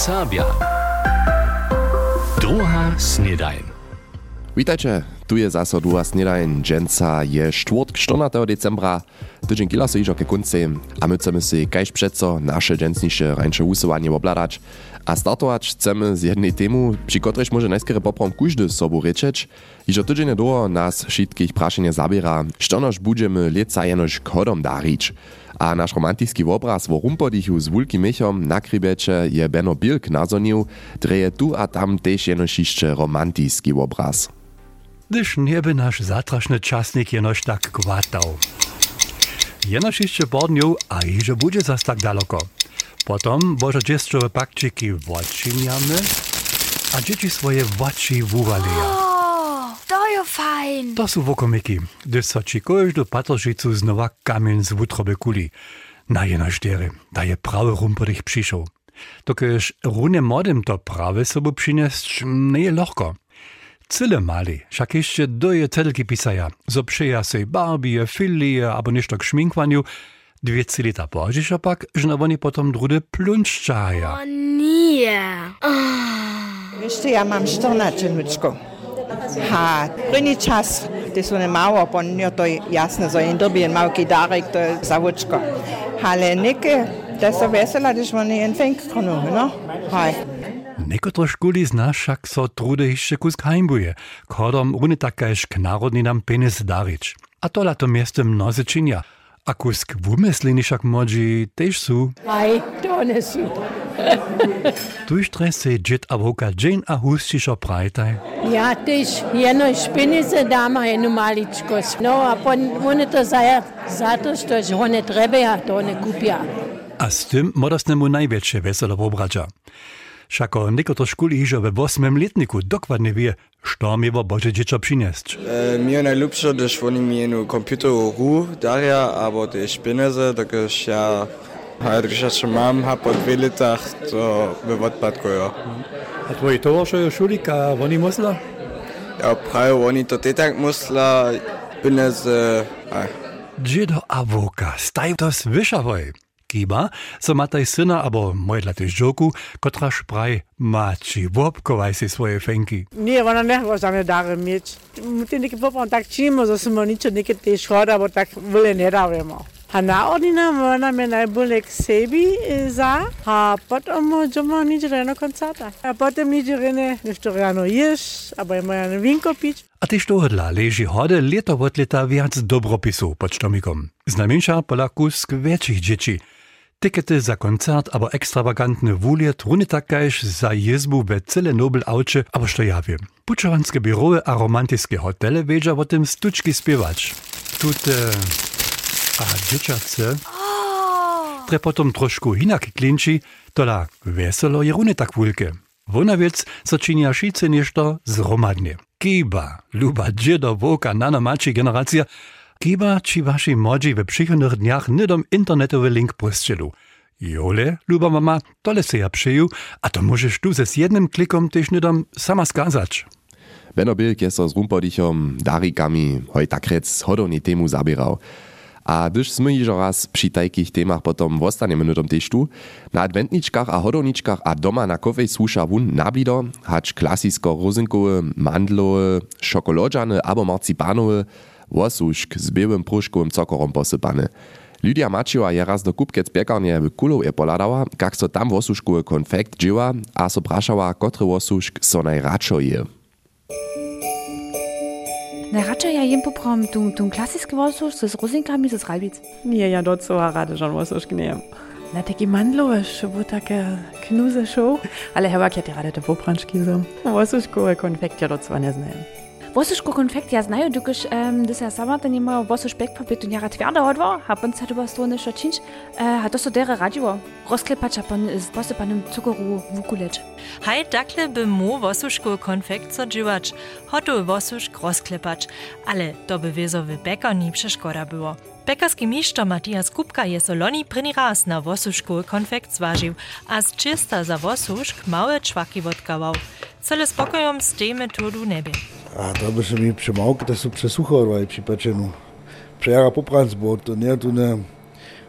Serbia. Druga snedajn. Witajcie, tu je zaso druga snedajn. Dżęca je czwartk 14 decembra. Tydzień kila so iżo ke kunce, a my chcemy si kajś przeco nasze dżęcnisze rańcze usuwanie obladać. A startować chcemy z jednej temu, przy którejś może najskiery poprom każdy z sobą ryczeć. Iżo tydzień do nas wszystkich praszenie zabiera, što noż będziemy leca jenoż kodom darić. A nasz romantický obraz wo rumpodichu z wulkim mechom na krybeče je Benno Bilk nazonił, dreje tu a tam też jenoż jeszcze romantický obraz. Gdyż nie by nasz zatrašny czasnik jenoś tak gwatał. Jenoż jeszcze bodnił, a iże będzie zas tak daleko. Potom boże dziecko pakczyki wodczyniamy, a dzieci swoje wodczy wuwaleja. O, to są wokomiki, gdyż so ci każdu patrzycu znowa kamień z wutroby kuli. Na jeno sztery, da je prawy rumpodych przyszł. Dokiż runie młodym to prawe sobie przynieść nie je lochko. Cyle mali, však ešte doje celky pisaja. Zopšeja sej barbie, filije, abo nešto k šminkvanju. Dve cilita požiša pak, žna oni potom drude plunščaja. O nie. Oh. Ah. Veste, ja mam 14 nučko. Ha, prvni čas, te so ne malo, po njo to je jasno, za en dobijen malki darek, to je zavučko. Ale neke, da so vesela, da smo ne en fenk kronu, no? Haj. Некоторые школи зна шак со трудеище кус каймбуе, кодом руне такаешк народни нам пенес дарич. A to lato miesto mnoze činja. A kusk vumeslini šak mođi tež su. Aj, to ne su. tu štre se džet avoka džen a hustišo prajtaj. Ja tež jedno špinice dama jednu maličkost. No, a pon, one to zaja, zato što že one trebeja, to one kupja. A s tym modosnemu największe weselo pobraća. Szakolnik oto szkuli iżo we ósmym letniku dokładnie wie, co miewa Boże dziecko przynieść. E, mi najlepsze, gdyż w nim jenu komputer ru, daria, albo te szpineze, dokąd ja Harysza trzymam, a po dwie latach to w odpadku. A twoje towarzysze szulika, oni musla? Ja prawie oni to ty tak musla, bin es, äh, Dzido awoka, staj to słyszawaj giba, so mataj syna albo mojdla też żoku, kotra szpraj maci, wopkowaj si swoje fenki. Nie, ona nie go za mnie dary mieć. My ty nieki popom tak čimo, że smo ničo neke te škoda, bo tak vle ne ravimo. A na odina ona me najbolje k sebi za, a potom ćemo nič reno koncata. A potem nič rene nešto rano ješ, abo je ja moja vinko pić. A tež tohodla leži hode leto od leta viac dobropisov pod štomikom. Znamenša pa lahko skvečih dječi. Tikety za koncert abo ekstravagantne wuliet runy takajž za jezbu we cyle Nobel aucie, abo što ja wiem. Pučovanske birowe a romantiskie hotele wiedzia o tym stuczki śpiewać. Tute... A dzieciace... Tre potom trošku hinak klinči, tola veselo je runy tak wulke. Wona wiec, so činia šice nešto zromadnie. Kiba, luba dziedo, woka, nana mači generacja, kiba či vaši modži we przychodnych dniach nydom internetowy link pościelu. Jole, luba mama, tole se ja przyju, a to możesz tu ze z jednym klikom też nydom sama skazać. Benno Bilk je so z rumpodichom darikami hoj takrec hodowni temu zabierał. A gdyż sme iżo raz przy takich temach potom wostaniemy nudom tež tu, na adventniczkach a hodowniczkach a doma na kofej słusza wun nablido, hacz klasisko rozinkowe, mandlowe, szokolodżane abo marcipanowe, wosuszk z białym pruszkowym cokorom posypane. Lydia Maciła je raz do kupkec piekarnie w Kulow je poladała, jak so tam wosuszkowy konfekt dzieła, a so praszała, kotry wosuszk so najradšo je. Najradšej ja jem poprom tu, tu klasiski vosuš z rozinkami z rajbic. Nie, ja docela rada, že on was gnijem. Na taki mandlowe, bo takie knuze show. Ale chyba kiedy rada te popranczki są. Wosuszkowe konfekt ja docela ne znajem. Vosuško konfekt ja znajo, dokiž um, ja sama ten ima vosuš backpapier tu njara tvrda odvo, a pon se doba stone šo činč, uh, a to so dere radivo. Rozklepač a pon z posypanym takle by mu wosuszkowy konfekt co dziewacz, hotowy wosuszk rozklepacz, ale to by wiezowy bekar nie przeszkoda było. Pekarski mistrz Matias Kupka je soloni prni raz na wosuszkowy konfekt zważył, a z czysta za wosuszk małe czwaki wodkawał. Cele spokojom z tej metodu nebie. A to by się mi przemałki, to są przesuchowali przy pieczeniu. Przejara popranc, bo to tu nie...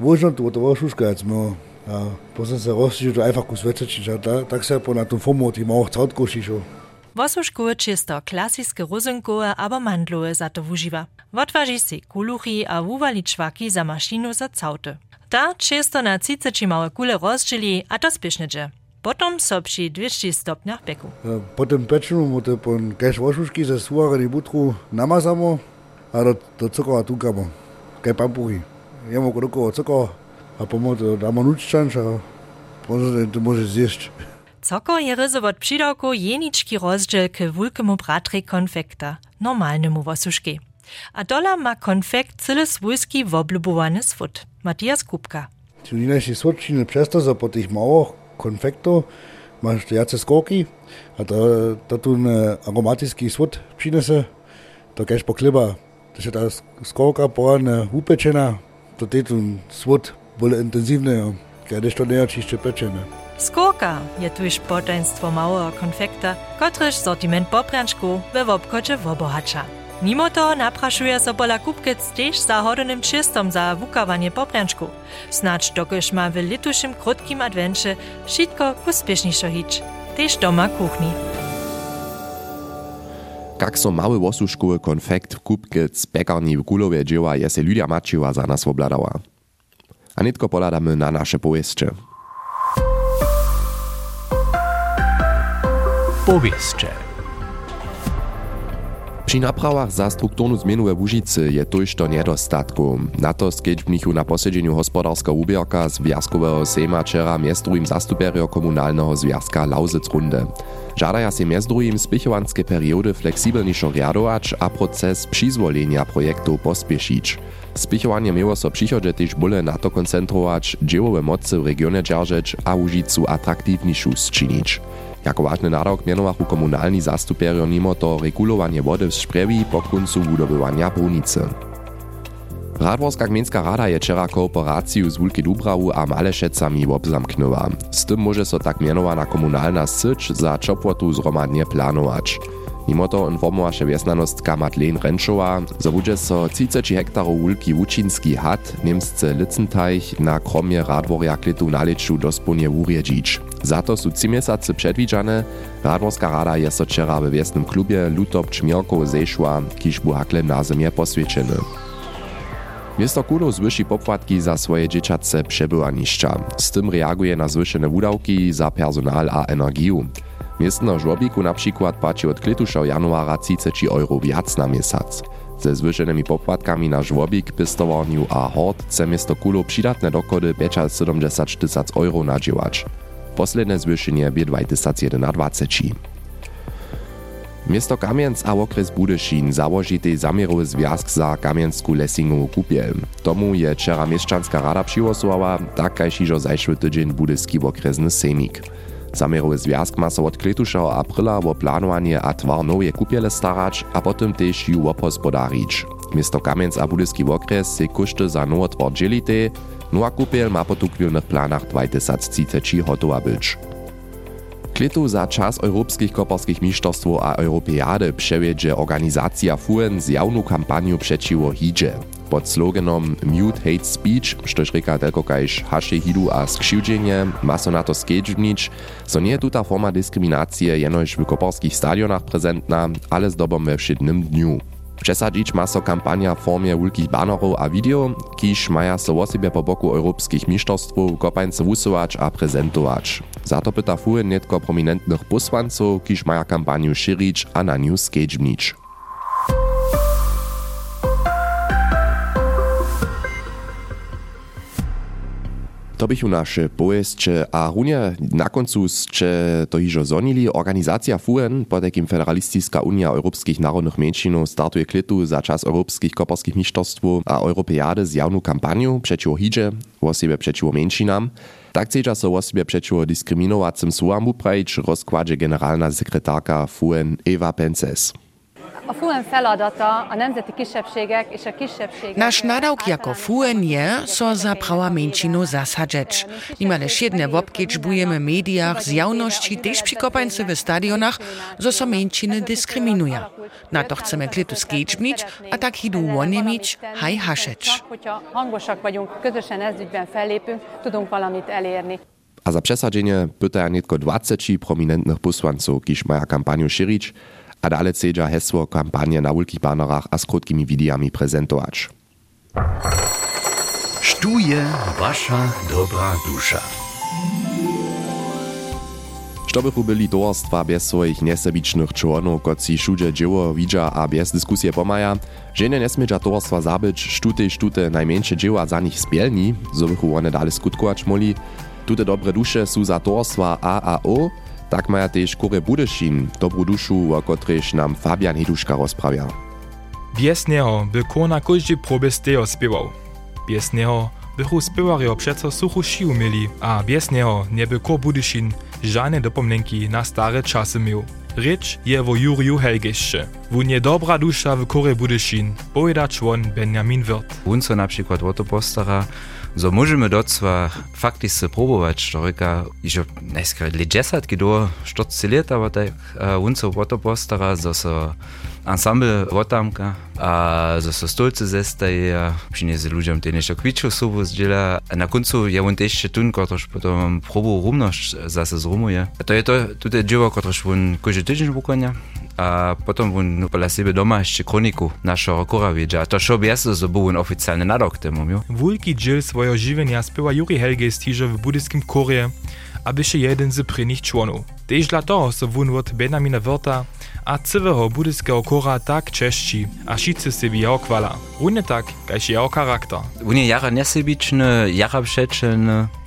Włożą tu to woszuszka, jak my A potem se rozšiřil do einfach kus večečiť a tak, tak se po na tom formu tým auch cautko šišo. Wosuškowe čisto klasiske rozynkowe abo mandlowe za to wužiwa. Wotwaži si kuluchi a wuvali čwaki za za cauty. Ta čisto na 30 małe kule rozdzieli a to spiesznie Potom so przy 200 stopniach peku. Po tym peczeniu mu to po kaž vošušky ze suvarení butru namazamo a do, do cukora tukamo. Kaj pampuchy. Jemo kodokovo cukor a pomo to damo nuččanč a potom to môže zjesť. Coko je ryzo od přidawku jenički rozdziel k wulkemu bratrej konfekta, normalnemu wosuszki. A dola ma konfekt cyle swójski woblubowany swód. Matthias Kupka. Tu inače svodčine přesto za po małych konfektu, imaš jace skoki, a to, to tu aromatijski svod přinese, to kajš pokleba, to je ta skoka povarne upečena, to je tu svod bolj intenzivne, kaj deš to ne čišče pečene. Skoka je tuž potenstvo malega konfekta, kotrež sortiment poprančku v obkoče obohača. Mimo toho naprašuje so pola kupkec tež za hodonym čistom za wukawanie poprjanczku. Snacz dokoż ma w litušim krótkim advencie wszystko uspieszniejszo hić. Tež doma kuchni. Kak so mały wosuszkowy konfekt kupkec pekarni w Kulowie dzieła je se Lydia Maciła za nas obladała. A nitko poladamy na nasze powieście. Powieście. Při naprawach za strukturnu we Łužicy je to nedostatku. Na to skedźbnichu na posiedzeniu hospodarskiego ubierka Związkowego Sejma wczera miestruim zastuperio komunalnego związka Lausic Runde. Żadaja się miestruim spichowanskie periody fleksibelniejszo riadować, a proces przyzwolenia projektu pospieszyć. Spichowanie miało so przychodzie też bóle na to koncentrować, dziełowe mocy w regionie dzierżeć, a Łužicu atraktivniejszą zczynić. Jako ważny narok mianowachu komunalni zastuperio mimo to regulowanie wody w Szprewi po końcu budowywania brunicy. Radworska rada je wczera kooperaciju z Wulki Dubrawu a Malešecami obzamknęła. Z tym może so tak mianowana komunalna syć za czopłotu zromadnie planować. Mimo to informowaše wjesnanostka Madeleine Renschowa, że będzie so 30 hektarów Wulki Łuczynski hat, niemsce Litzenteich na kromie Radworja klitu naleczu dosponie urjedzić. Za to są trzy miesiące przedwidziane. Radworska rada jest so wczera we wiesnym klubie Lutop Czmierkow zeszła, kiż bu hakle na zemie poswieczeny. Miasto Kulo zwyši popłatki za swoje dzieciace przebywaniszcza. Z tym reaguje na zwyšene wudawki za personal a energię. Miestno żłobiku na przykład płaci od kletusza januara 30 euro wiac na miesiąc. Ze zwyšenymi popłatkami na żłobik, pistowarniu a hort chce miasto Kulo przydatne dokody 570 tysac euro nadziewać. Posledne zwyšenie bie 2021. Miasto Kamienc a okres Budyšin załožitej zamierowy związk za Kamiensku Lessingową kupiel. Tomu je wczera mieszczanska rada przyłosowała, tak kaž iżo zajszły tydzień budyski okresny sejmik. Zamierowy związk ma so od kletusza aprila o planowanie a twar nowe kupiele starać, a potem też ju obhospodarić. Miasto Kamienc a budyski okres se koszty za nowe twar dzielite, no a kupiel ma po tukwielnych planach 2030 hotowa być. Kletu za czas europejskich koparskich mistrzostw a Europeady przewiedzie organizacja FUN z jawną kampanią przeciwko hidzie. Pod sloganom Mute Hate Speech, štož reka telko kajž haše hidu a skřivdženje, ma so na to skedžbnič, so nie tuta forma diskriminacije jenož w koparskich stadionach prezentna, ale z dobom we všednym dniu. Przesadzić ma so kampania w formie wielkich banerów a video, kiż maja so osebie po boku europejskich mistrzostwów kopańce wusować a prezentować. Za to pyta fury netko prominentnych posłanców, kiż maja kampaniu szyrić a na nią. To bychu nasze pojeździe, a runie na końcu ste to hižo zonili. Organizacja FUN, pod jakim Federalisticka Unia Europejskich Narodnych Mniejszynów startuje klitu za czas Europejskich Koparskich Mistrzostw a Europeady z jawną kampanią przeciwko hidzie, właściwie przeciwko mniejszynam. Tak chcedza so właściwie przeciwko dyskryminowacym słowam uprawić rozkładzie generalna sekretarka FUN Ewa Pences. A FUN feladata a nemzeti kisebbségek és a kisebbségek... Nasz nadawk jako FUN je, so za prawa męczinu zasadzeć. Nimale siedne wopkieć bujemy w mediach z jawności też przykopańcy w stadionach, zo so męcziny dyskryminuje. Na to chcemy klitu skieczbnić, a tak hidu łonie mieć, haj haszeć. Hogyha hangosak vagyunk, közösen ez ügyben fellépünk, tudunk valamit elérni. A za przesadzenie pytaja netko 20 prominentnych posłanców, kiż maja kampaniu szyrić, a dalej cedza hesło kampanię na wielkich banerach a z krótkimi widiami prezentować. Stuje wasza dobra dusza. Što bychu byli towarstwa bez swoich nesebicznych członów, koci wszędzie dzieło widza a bez dyskusje pomaja, żenie nesmiedza towarstwa zabyć, sztute sztute najmniejsze dzieła za nich spielni, bychu one dalej skutkować moli. Tute dobre dusze są za towarstwa A a O, tak maja też Kore Budešin, dobrú dušu, o kotrež nam Fabian Heduška rozprawia. Bez neho by kona každý probe stejo spiewał. Bez neho bychu spiewarjo przeco suchu a bez neho nie by Kor Budyszin żadne na stare czasy. Rycz je wo Juriju Helgešće. Wun je dobra dusza w Kore Budyszin, pojeda człon Benjamin Wirt. Wun so na przykład o to postara, so możemy docwa fakticznie próbować, reka, iż najskrat legesat, kido sztorcy lata, aber tak, wun so o to postara, so ensemble wotamka, a so stolce zestaje, przyniesie ludziom te jeszcze kwiczu subu zdziela, a na końcu je wun też tun, kotoż potom próbu rumność zase zrumuje. To je to, tutaj dzieło, kotoż wun każdy tydzień wykonia, a potom wun pola siebie doma jeszcze kroniku naszego kora wiedzie, to by jasno, so był oficjalny nadok temu? Wulki dziel swojego żywienia spiewa Juri Helge stiże w budyskim korie, aby się jeden z prynych członów. Tež dla toho so wun od Benjamina Wörta a cyłego budyskiego kora tak cześci, a wszyscy sobie jeho kwala. Równie tak, kaž jeho charakter. Wun je jara nesebiczny, jara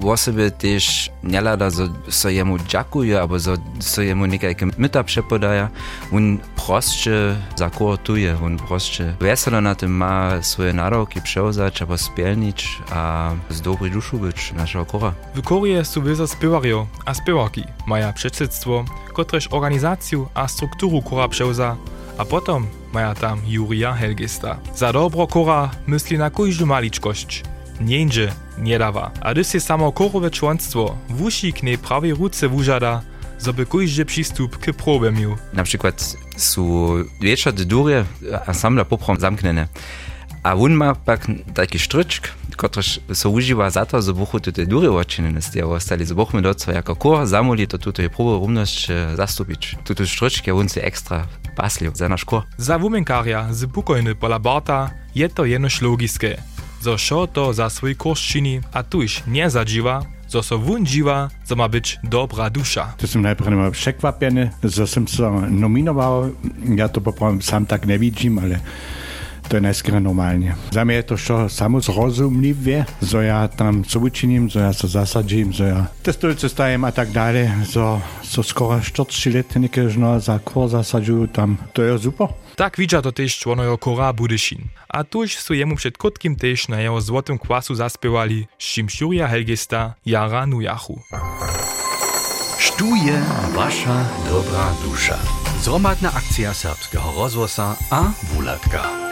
przeczyn, osoby też nie lada, so, so jemu dziakuje, albo so, so jemu niekajke myta przepodaja. Wun prostsze zakortuje, wun prostsze weselo na tym ma swoje naroki przełzać, albo spielnić, a z dobrej duszu być naszego kora. W korie są wiele spiewarjo a spiewarki, maja przedsiedztwo, kotreż organizację a strukturu kora przewza, a potom maja tam Jurija Helgesta. Za dobro kora myśli na każdą maliczkość. Niendzie nie dawa. A gdy się samo korowe członstwo wusi k niej prawej ruce wużada, żeby każdy przystup k probie miał. Na przykład są wieczor dury ensembla poprom zamknene. A wun ma pak taki sztryczk, kotreż so używa za to, że buchu te dury odczynene z tego ostali, że buchmy do co jako kor zamoli to tutaj próbę równość zastupić. Tutu sztryczk ja wun se ekstra paslił za nasz kor. Za wumenkarja z pukojny pola Barta je to jenoż logiske. Zo šo to za swój kurs czyni, a tuż nie zadziwa, zo so wun zo ma być dobra dusza. To som najprv mal překvapený, že som sa nominoval. Ja to poprvom sám tak nevidím, ale to je najskôr normálne. Za mňa je to čo samozrozumlivé, že ja tam co učiním, že ja sa zasadím, že ja testujúce stajem a tak dále, že so skoro 40 let niekožno za kor zasadzujú tam. To je super. Tak widza to też członojo kora Budyszin. A tuż su jemu przed krótkim też na jeho złotym kwasu zaspiewali, Jurija Helgesta jara nujachu. Stuje wasza dobra dusza. Zromadna akcja serbskiego rozwosa a wulatka.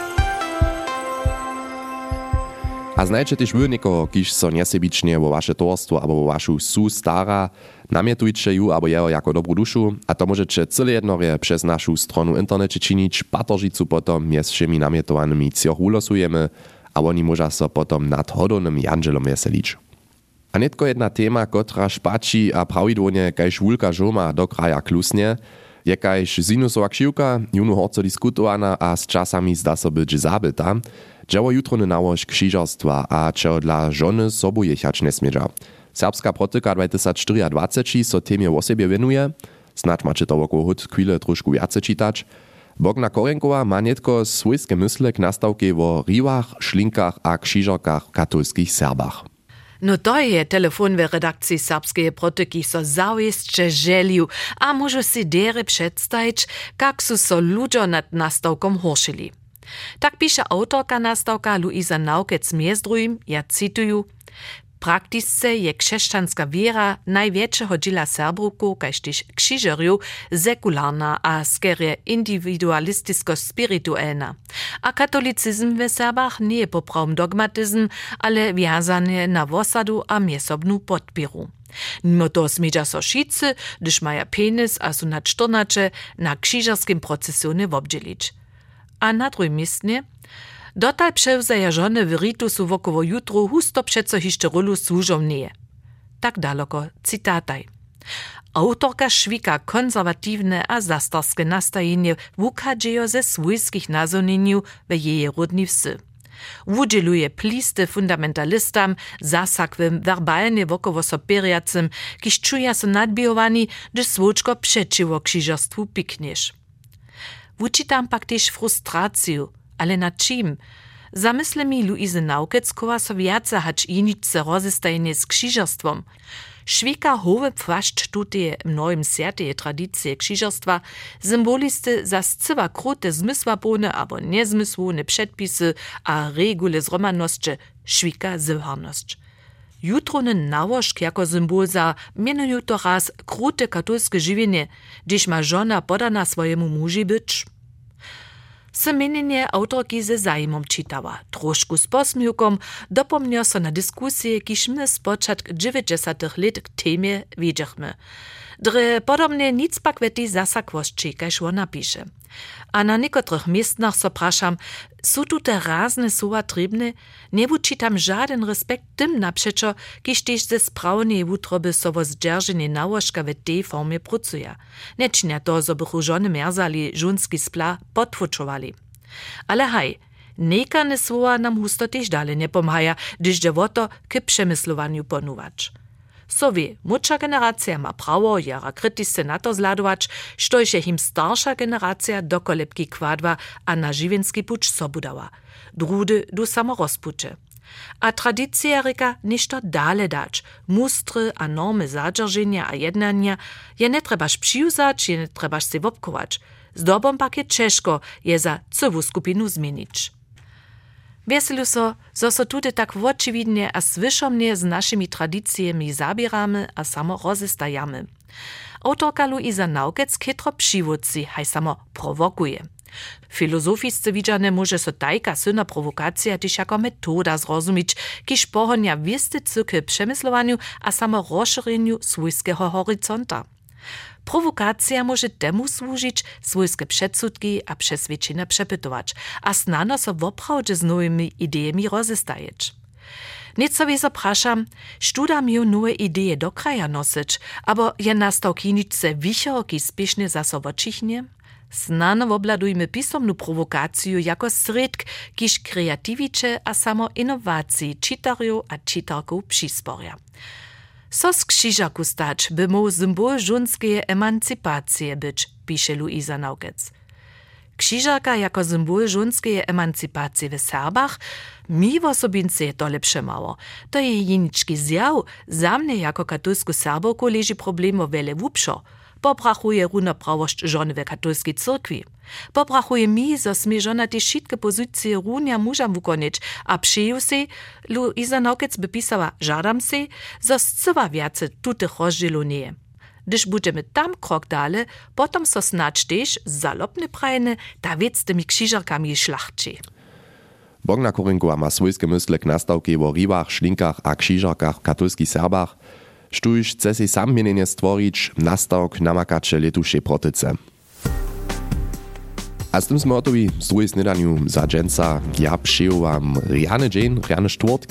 A znajčete žbu niekoho, kýž so nesebične vo vaše torstvo alebo vo vašu sú stará, namietujte ju alebo jeho ako dobrú dušu a to môžete celé jednorie přes našu stronu internete činiť, patoržicu potom je s všemi namietovanými cioch ulosujeme a oni môža sa potom nad hodoným Janželom veseliť. A netko jedna téma, ktorá špačí a pravidlne, kaj švulka žoma do kraja klusne, je kajž sinusová kšivka, junu horco diskutowana a z czasami zda so dzieło jutrony nałož krzyżarstwa a czego dla żony sobu jechać nesmiedza. Serbska protyka 2024 so temie o siebie venuje, snad macie to wokół hud chwilę troszkę więcej czytać. Bogna Korenkowa ma netko swojskie mysle k nastawke o riwach, szlinkach a krzyżarkach katolskich Serbach. No to je telefon w redakcji serbskiej protyki so zawisće želju, a może si dere przedstawić, jak su so ludzie nad nastawką horszyli. Tak pisze autorka nastawka Luisa Naukec Miezdrujim, ja cituju, Praktisce je křesťanská wiera największego dziela Serbruków, kaž krzyżerjów, sekularna a skerie individualistisko-spiritualna. A katolicyzm w Serbach nie je poprawny dogmatyzm, ale wiazany na wosadu a miesobnu podpiru. Mimo to smieđa so gdyż maja penis a su na čtornače na krzyżerskim procesionie wobdzielić. A na drugim miejscu Dotal převzaja žony w ritusu wokoło jutru husto přeco hišće rolu służomnieje. Tak daleko citataj. Autorka švika konzerwatywne a zastarskie nastajenie wukadziejo ze swójskich nazonieniu w jej rodni wsy. Wudzieluje plisty fundamentalistam, zasakwym, werbalnie wokoło soperiacym, kiż czuja so nadbijowani, gdy swoczko przeciwo krzyżostwu pikniesz. Wučitam pak też frustraciju, ale na czym? Zamysle mi Luizy Naukeckowa so wiace hać inice rozestajenie z krzyżostwom. Švika howe płaszcz tutaj mnogim sjatej tradycje krzyżostwa, symbolisty za scywa krute zmysłapone albo niezmysłone przedpisy a regule zromanosće, švika zywharnosć. Jutrony nałożk jako symbol za mianują to raz krute katolskie żywienie, gdyż ma żona podana swojemu muži. Semeninie autorki ze zajmom čitała. Trošku dopomnio so na dyskusje, kiż my z początku 90 lat k. Dre podobnie nic pak weti zasakwości, kaž ona. A na niekotrych miejscach so praszam, są tu te razne słowa trybne? Nie wyczytam żaden respekt tym na przeczo, kiż też ze sprawnej wutroby so wo zdzierżenie nałożka w tej formie pracuje. Nie czynia to, bychu żony merzali żunski spla potwuczowali. Ale haj, nekane słowa nam husto też dalej nie pomaja, gdyż je to k przemyslowaniu ponuwać. Sowie, młodša generacja ma prawo jara krytisce na to zladować, štož je him starsza generacja do kolebki kwadwa a na żywienski pucz sobudała. Drudy du samo rozpucze. A tradycja reka ništo dale dać, mustry a normy zadrżenia a jednania je nie trebaż przyjuzać, je nie trebaż se wopkować. Zdobom pak je češko je za całą skupinu zmienić. Wieselu so, zo so tudy tak wočividnie a swyszomnie z naszymi tradycjami zabieramy a samo rozestajamy. Autorka Luisa Naukec chytro przywódcy, haj samo prowokuje. Filozofisce widziane może so tajka syna prowokacja tyś jako metoda zrozumieć, kiż pohonia wisty cyky przemyslowaniu a samo rozszerzeniu swojskiego horyzonta. Prowokacja może temu służyć, swojskie przedsudki a przeswiadczenia przepytować, a znano so woprawdzie z nowymi ideami rozestajeć. Nieco wie zapraszam, sztuda miał nowe idee do kraja nosić, abo je nastał kinice wichorki spiesznie za sobočichnie? Znano obladujmy pisomnu prowokację jako sredk, kiż kreatiwicze a samo innowacji czytarju a czytarków przysporia. So z krzyżaku stać, by mu symbol żunskie emancypacje być, pisze Luisa Naukec. Krzyżaka jako symbol żunskie emancypacje w Serbach mi w osobince to lepsze mało. To je jeniczki zjaw, za mnie jako katolsku Serbowku leży problemo wiele wupszo. Poprachuje równoprawość żony w katolskiej cyrkwi. Poprachuje mi, zo sme žona te šitke pozicije runja mužam wukonić, a przyjął se, Luisa Nokec by pisała, żadam se, zo scywa wiace tutych rozdzielu nie. Gdyż będziemy tam krok dalej, potom so snacz też zalopne prajne, ta wiec tymi krzyżarkami szlachczy. Bogna Korinkowa ma swojskie mysle k nastawki o ribach, szlinkach a krzyżarkach katolskich Serbach, sztuż chce se sam mienienie stworić nastawk namakacze letuszej protyce. A z tym sme hotowi z druhej snedaniu za dženca. Ja přeju vám riane džen, riane štvort.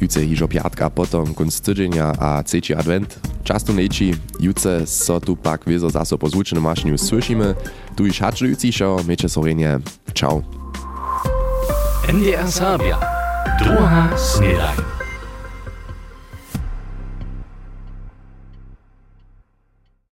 Juce hižo piatka, potom konc tydzenia a trzeci advent. Často nejči, juce so tu pak wiezo zaso po zvučenom mašeniu słyšíme. Tu iž hačujúcišo, meče sorenie. Čau. NDR Sabia. Druga snedanie.